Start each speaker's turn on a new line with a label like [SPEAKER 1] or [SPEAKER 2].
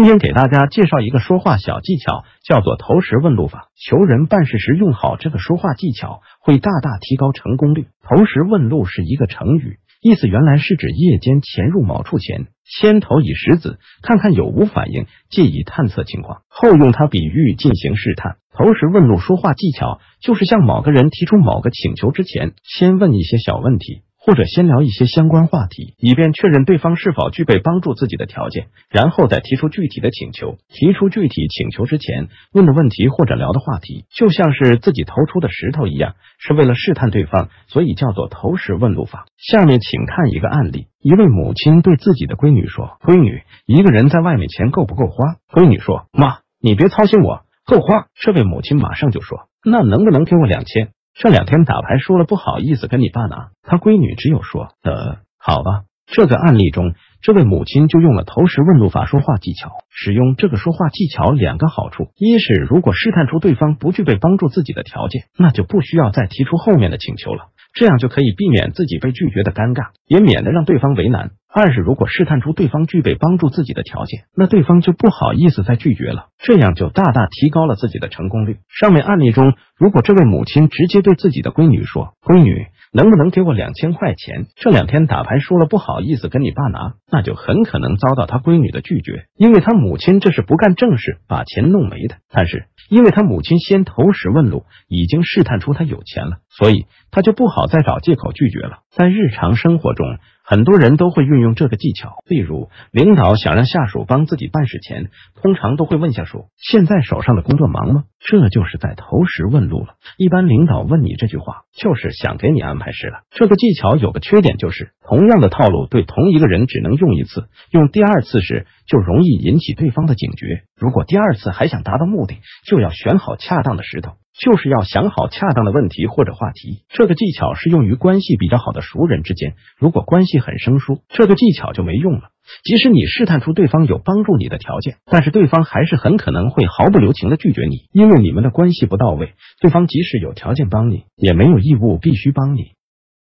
[SPEAKER 1] 今天给大家介绍一个说话小技巧，叫做投石问路法。求人办事时用好这个说话技巧，会大大提高成功率。投石问路是一个成语，意思原来是指夜间潜入某处前，先投以石子，看看有无反应，借以探测情况，后用它比喻进行试探。投石问路说话技巧，就是向某个人提出某个请求之前，先问一些小问题。或者先聊一些相关话题，以便确认对方是否具备帮助自己的条件，然后再提出具体的请求。提出具体请求之前，问的问题或者聊的话题，就像是自己投出的石头一样，是为了试探对方，所以叫做投石问路法。下面请看一个案例：一位母亲对自己的闺女说：“闺女，一个人在外面钱够不够花？”闺女说：“妈，你别操心我，够花。”这位母亲马上就说：“那能不能给我两千？”这两天打牌输了，不好意思跟你爸拿。他闺女只有说：“呃，好吧。”这个案例中，这位母亲就用了投石问路法说话技巧。使用这个说话技巧两个好处：一是如果试探出对方不具备帮助自己的条件，那就不需要再提出后面的请求了，这样就可以避免自己被拒绝的尴尬，也免得让对方为难。二是如果试探出对方具备帮助自己的条件，那对方就不好意思再拒绝了，这样就大大提高了自己的成功率。上面案例中，如果这位母亲直接对自己的闺女说：“闺女，能不能给我两千块钱？这两天打牌输了，不好意思跟你爸拿。”那就很可能遭到他闺女的拒绝，因为他母亲这是不干正事，把钱弄没的。但是，因为他母亲先投石问路，已经试探出他有钱了，所以他就不好再找借口拒绝了。在日常生活中，很多人都会运用这个技巧，例如领导想让下属帮自己办事前，通常都会问下属：“现在手上的工作忙吗？”这就是在投石问路了。一般领导问你这句话，就是想给你安排事了。这个技巧有个缺点，就是同样的套路对同一个人只能用一次，用第二次时就容易引起对方的警觉。如果第二次还想达到目的，就要选好恰当的石头。就是要想好恰当的问题或者话题，这个技巧适用于关系比较好的熟人之间。如果关系很生疏，这个技巧就没用了。即使你试探出对方有帮助你的条件，但是对方还是很可能会毫不留情的拒绝你，因为你们的关系不到位。对方即使有条件帮你，也没有义务必须帮你。